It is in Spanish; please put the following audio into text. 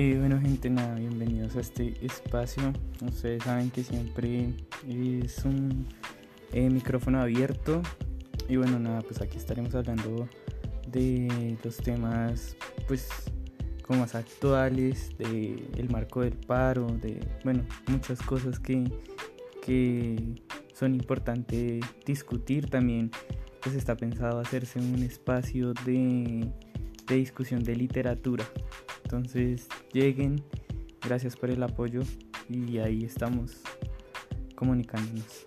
Eh, bueno gente, nada, bienvenidos a este espacio. Ustedes saben que siempre es un eh, micrófono abierto. Y bueno, nada, pues aquí estaremos hablando de los temas pues como más actuales, de marco del paro, de bueno, muchas cosas que, que son importantes discutir también. Pues está pensado hacerse un espacio de, de discusión de literatura. Entonces lleguen, gracias por el apoyo y ahí estamos comunicándonos.